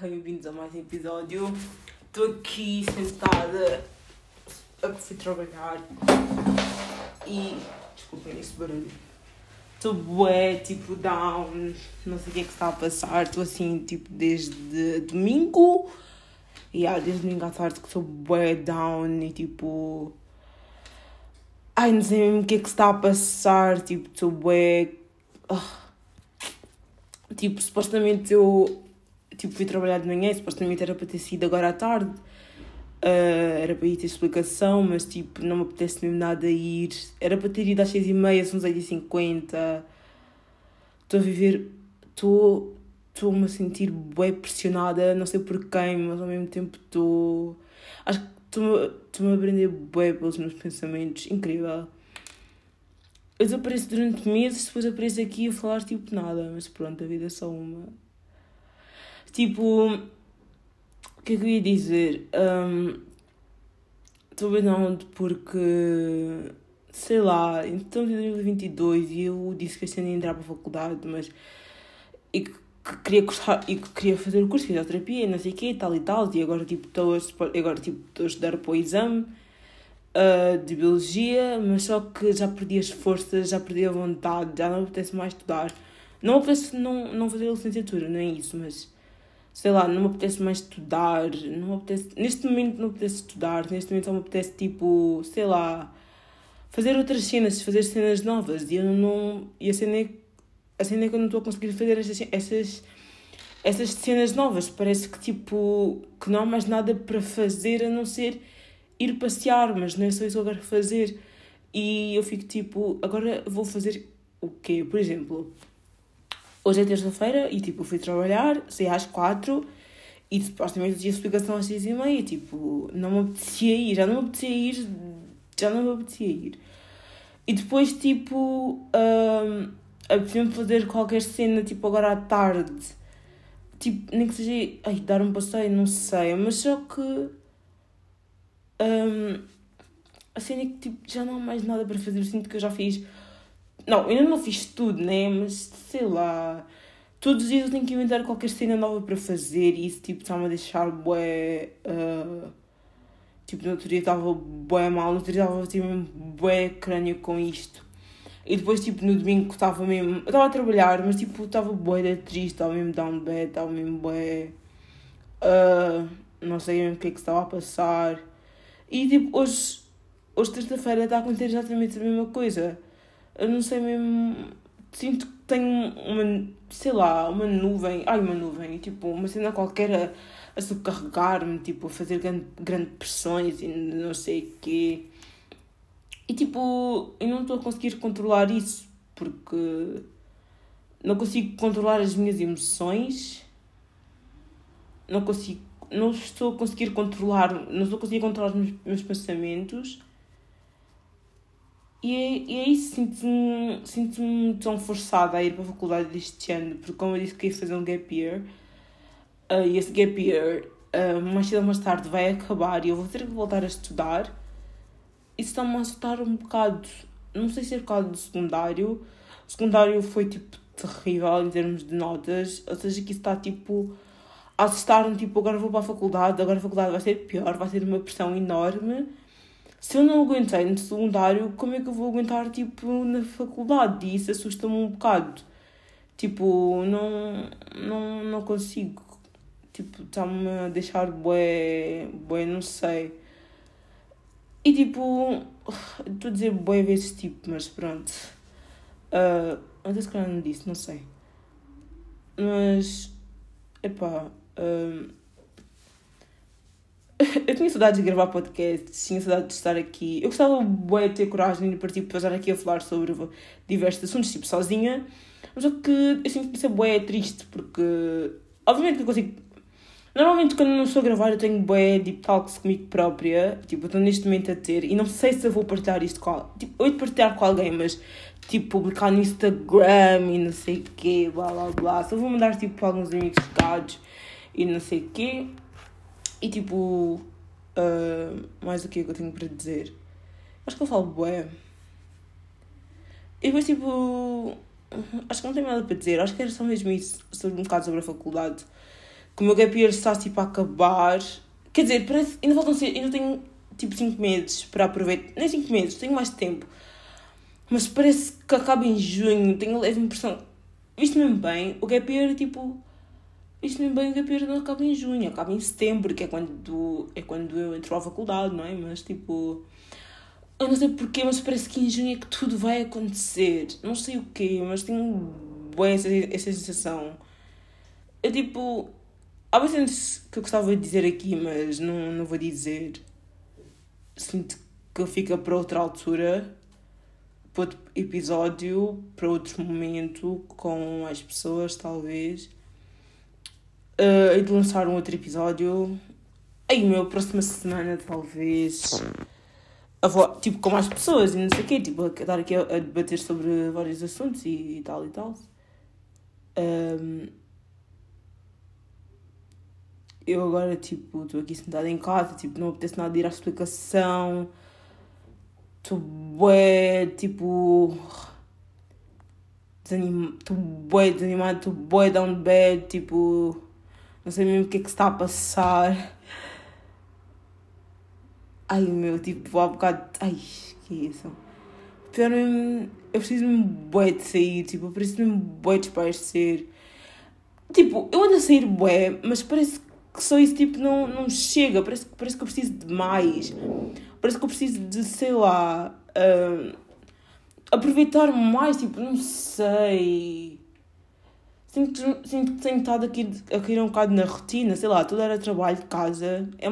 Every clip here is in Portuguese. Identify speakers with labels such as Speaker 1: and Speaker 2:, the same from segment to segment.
Speaker 1: bem-vindos a mais um episódio. Estou aqui sentada a que fui trabalhar e. Desculpem esse barulho. Estou bué, tipo, down, não sei o que é que está a passar. Estou assim, tipo, desde domingo. E yeah, desde domingo à tarde que estou bué down e tipo. Ai, não sei mesmo o que é que está a passar. Tipo, estou bué. Ah. Tipo, supostamente eu tipo, fui trabalhar de manhã, supostamente era para ter sido agora à tarde. Uh, era para ir ter explicação, mas tipo, não me apetece mesmo nada ir. Era para ter ido às seis e meia, são seis e cinquenta. Estou a viver... Estou... Estou-me a sentir bem pressionada, não sei por quem, mas ao mesmo tempo estou... Acho que estou-me a aprender bem pelos meus pensamentos. Incrível. Eu desapareço durante meses, depois apareço aqui a falar tipo nada, mas pronto, a vida é só uma. Tipo, o que é que eu ia dizer? Um, bem onde porque, sei lá, então em 2022 e eu disse que este ano ia entrar para a faculdade, mas. e que, que queria cursar, e que queria fazer o curso de fisioterapia, não sei o quê, tal e tal, e agora tipo estou a, agora, tipo, estou a estudar para o exame. Uh, de biologia, mas só que já perdi as forças, já perdi a vontade, já não apetece mais estudar. Não apetece não, não fazer a licenciatura, não é isso, mas sei lá, não me apetece mais estudar, não me apetece, neste momento não me apetece estudar, neste momento só me apetece tipo, sei lá, fazer outras cenas, fazer cenas novas, e eu não, e a cena é, a cena é que eu não estou a conseguir fazer essas, essas, essas cenas novas, parece que tipo, que não há mais nada para fazer a não ser ir passear, mas não é só isso que eu quero fazer, e eu fico tipo, agora vou fazer o quê? Por exemplo, Hoje é terça-feira e tipo, fui trabalhar, saí às quatro e supostamente tinha explicação às seis e meia. Tipo, não me apetecia ir, já não me apetecia ir, já não me apetecia ir. E depois, tipo, um, apetecia-me fazer qualquer cena, tipo, agora à tarde. Tipo, nem que seja, ai, dar um passeio, não sei, mas só que. Um, a cena é que, tipo, já não há mais nada para fazer. Eu sinto que eu já fiz não, ainda não fiz tudo, né? Mas sei lá. Todos os dias eu tenho que inventar qualquer cena nova para fazer e isso tipo está-me a deixar bué. Uh, tipo, no outro dia estava bué mal, no outro dia estava tipo, bué crânio com isto. E depois, tipo, no domingo estava mesmo. Eu estava a trabalhar, mas tipo, estava bué triste, estava mesmo down bad, estava mesmo bué. Uh, não sei mesmo o que é que estava a passar. E tipo, hoje, hoje terça-feira está a acontecer exatamente a mesma coisa eu não sei mesmo. Sinto que tenho uma, sei lá, uma nuvem. Ai, uma nuvem, tipo, uma cena qualquer a, a subcarregar-me, tipo, a fazer grande, grande pressões e não sei o quê. E tipo, eu não estou a conseguir controlar isso porque não consigo controlar as minhas emoções, não consigo, não estou a conseguir controlar, não estou a conseguir controlar os meus, meus pensamentos e e isso, sinto-me sinto tão forçada a ir para a faculdade este ano, porque como eu disse que ia fazer um gap year, uh, e esse gap year, uh, mais cedo ou mais tarde, vai acabar e eu vou ter que voltar a estudar. Isso está-me a assustar um bocado. Não sei se é por causa do secundário. O secundário foi, tipo, terrível em termos de notas. Ou seja, que isso está, tipo, a assustar-me, tipo, agora vou para a faculdade, agora a faculdade vai ser pior, vai ser uma pressão enorme se eu não aguentei no secundário, como é que eu vou aguentar, tipo, na faculdade? E isso assusta-me um bocado. Tipo, não, não, não consigo. Tipo, está-me a deixar bué, bué, não sei. E tipo, estou a dizer bué vezes tipo, mas pronto. Uh, até se calhar não disse, não sei. Mas, epá, uh, eu tinha saudades de gravar podcast, tinha saudades de estar aqui. Eu gostava de ter coragem de partir para estar aqui a falar sobre diversos assuntos, tipo sozinha. Mas só que eu sinto que isso é bué triste, porque obviamente que eu consigo. Normalmente quando não estou a gravar eu tenho bué deep talks comigo própria, tipo, eu estou neste momento a ter, e não sei se eu vou partilhar isto com tipo, eu partilhar com alguém, mas tipo, publicar no Instagram e não sei o quê, blá blá blá. Só vou mandar tipo para alguns amigos chegados e não sei o quê. E tipo, uh, mais o que é que eu tenho para dizer? Acho que eu falo bué. E depois tipo, acho que não tenho nada para dizer. Acho que era só mesmo isso, sobre um bocado sobre a faculdade. que o meu gap year está tipo a acabar. Quer dizer, parece, ainda faltam ser, ainda tenho tipo 5 meses para aproveitar. Nem 5 meses, tenho mais tempo. Mas parece que acaba em junho, tenho a leve impressão. Visto mesmo bem, o gap year tipo. Visto mesmo bem, o year não acaba em junho, acaba em setembro, que é quando, é quando eu entro à faculdade, não é? Mas tipo. Eu não sei porquê, mas parece que em junho é que tudo vai acontecer. Não sei o quê, mas tenho bem essa, essa sensação. É tipo. Há bastante que eu gostava de dizer aqui, mas não, não vou dizer. Sinto que fica para outra altura, para outro episódio, para outro momento, com as pessoas, talvez. Uh, e de lançar um outro episódio. Aí, meu, próxima semana, talvez. Tipo, com mais pessoas e não sei o quê. Tipo, a estar aqui a, a debater sobre vários assuntos e, e tal e tal. Um, eu agora, tipo, estou aqui sentada em casa, tipo, não apetece nada de ir à explicação. Estou bué, tipo... Desanim... Estou bué desanimada, estou bué down bed, tipo... Não sei mesmo o que é que está a passar. Ai, meu, tipo, há bocado... Ai, que é isso? Pior. Eu preciso mesmo bué de sair, tipo, eu preciso mesmo bué de espairecer. Tipo, eu ando a sair bué, mas parece que só isso tipo não, não chega, parece, parece que eu preciso de mais. Parece que eu preciso de, sei lá, uh, aproveitar mais, tipo, não sei. Sinto, sinto que tenho estado aqui a cair um bocado na rotina, sei lá, tudo era trabalho casa. É,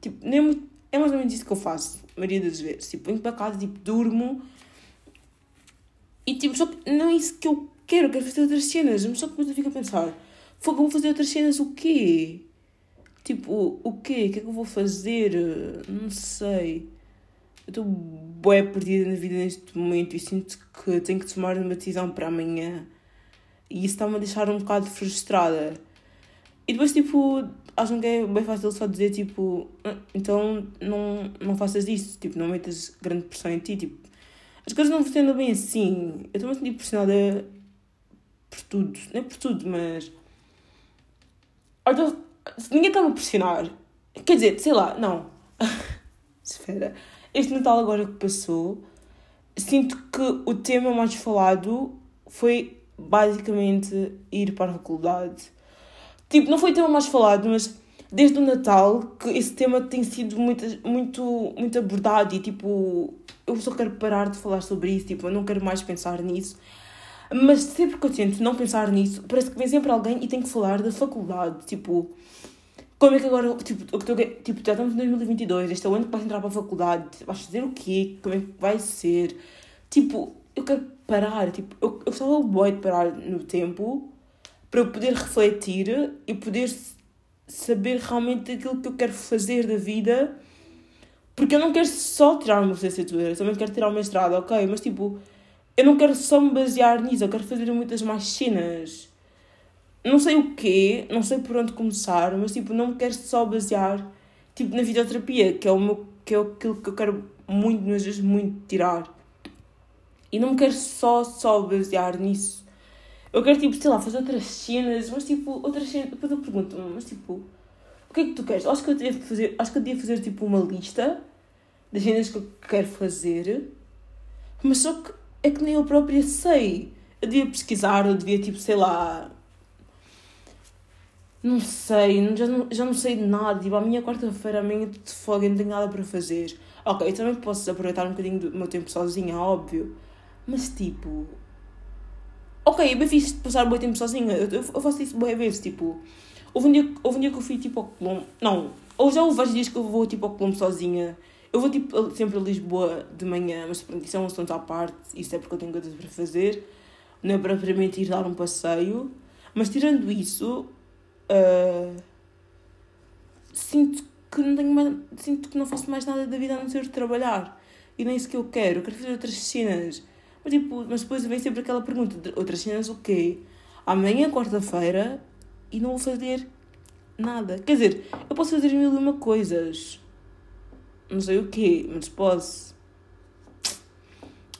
Speaker 1: tipo, nem, é mais ou menos isso que eu faço, a maioria das vezes. Tipo, venho para casa, tipo, durmo. E tipo, só que não é isso que eu quero, quero fazer outras cenas. Mas só que depois eu fico a pensar, fogo, vou fazer outras cenas o quê? Tipo, o quê? O que é que eu vou fazer? Não sei. Eu estou bem perdida na vida neste momento e sinto que tenho que tomar uma decisão para amanhã. E isso está-me a deixar um bocado frustrada. E depois, tipo, acham que é bem fácil só dizer, tipo, ah, então não, não faças isso, tipo, não metas grande pressão em ti, tipo, as coisas não funcionam bem assim. Eu estou-me a sentir pressionada por tudo, não é por tudo, mas. Olha, ninguém está-me a pressionar. Quer dizer, sei lá, não. Espera. Este Natal agora que passou, sinto que o tema mais falado foi basicamente ir para a faculdade. Tipo, não foi o tema mais falado, mas desde o Natal que esse tema tem sido muito, muito, muito abordado e tipo, eu só quero parar de falar sobre isso, tipo, eu não quero mais pensar nisso. Mas sempre que eu tento não pensar nisso, parece que vem sempre alguém e tem que falar da faculdade, tipo, como é que agora, tipo, tipo já estamos em 2022, este é o ano que vais entrar para a faculdade, vais fazer o quê? Como é que vai ser? Tipo, eu quero parar, tipo, eu, eu gostava bem de parar no tempo para eu poder refletir e poder saber realmente aquilo que eu quero fazer da vida, porque eu não quero só tirar uma licenciatura, eu também quero tirar o mestrado, ok, mas tipo, eu não quero só me basear nisso, eu quero fazer muitas mais cenas não sei o quê, não sei por onde começar, mas tipo, não quero só basear tipo, na videoterapia, que é, o meu, que é aquilo que eu quero muito, mas vezes muito tirar. E não me quero só, só basear nisso. Eu quero, tipo, sei lá, fazer outras cenas, mas tipo, outras cenas. Depois eu pergunto mas tipo, o que é que tu queres? Acho que eu devia fazer, acho que eu devia fazer tipo uma lista das cenas que eu quero fazer, mas só que é que nem eu própria sei. Eu devia pesquisar, eu devia, tipo, sei lá, não sei, já não, já não sei de nada. Tipo, a minha quarta-feira, a minha de folga, não tenho nada para fazer. Ok, eu também posso aproveitar um bocadinho do meu tempo sozinha, óbvio. Mas tipo. Ok, é bem fixe passar bom tempo sozinha. Eu, eu, eu faço isso boas vezes. Tipo, houve um, dia, houve um dia que eu fui tipo ao Colombo. Não, ou já houve vários dias que eu vou tipo ao Colombo sozinha. Eu vou tipo sempre a Lisboa de manhã, mas pronto, isso é um assunto à parte. Isso é porque eu tenho coisas para fazer. Não é propriamente ir dar um passeio. Mas tirando isso, Uh, sinto que não tenho mais, sinto que não faço mais nada da vida a não ser trabalhar. E nem isso que eu quero. Eu quero fazer outras cenas. Mas, tipo, mas depois vem sempre aquela pergunta: outras cenas o quê? Amanhã, quarta-feira, e não vou fazer nada. Quer dizer, eu posso fazer mil e uma coisas. Não sei o quê, mas posso.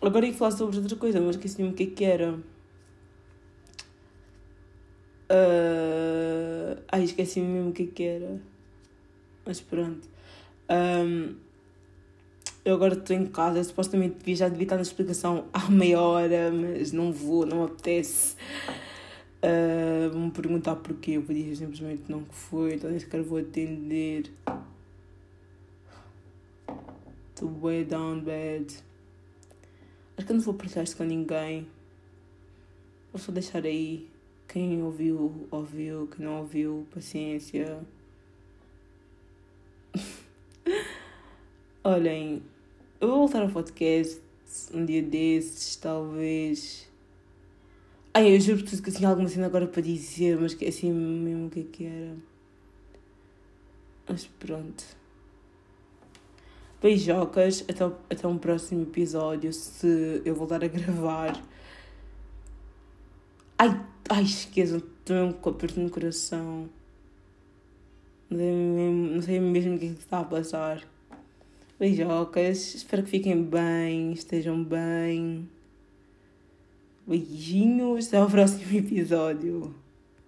Speaker 1: Agora ia falar sobre outra coisa, mas esqueci-me o que é que era. Uh... Ai, esqueci mesmo o que, é que era. Mas pronto. Um, eu agora estou em casa, supostamente devia, já devia estar na explicação há meia hora, mas não vou, não apetece. Uh, vão me perguntar porquê, eu vou dizer simplesmente não que foi, então nem sequer vou atender. Estou way down bad. Acho que eu não vou partilhar isto com ninguém. Vou só deixar aí. Quem ouviu, ouviu. Quem não ouviu, paciência. Olhem, eu vou voltar ao podcast um dia desses, talvez. Ai, eu juro que tinha alguma cena agora para dizer, mas que assim mesmo o que é que era. Mas pronto. Beijocas, até, até um próximo episódio, se eu voltar a gravar. Ai, ai, esqueçam, estou com aperto no coração. Não sei mesmo o que é que está a passar. Beijocas, espero que fiquem bem, estejam bem. Beijinhos, até o próximo episódio.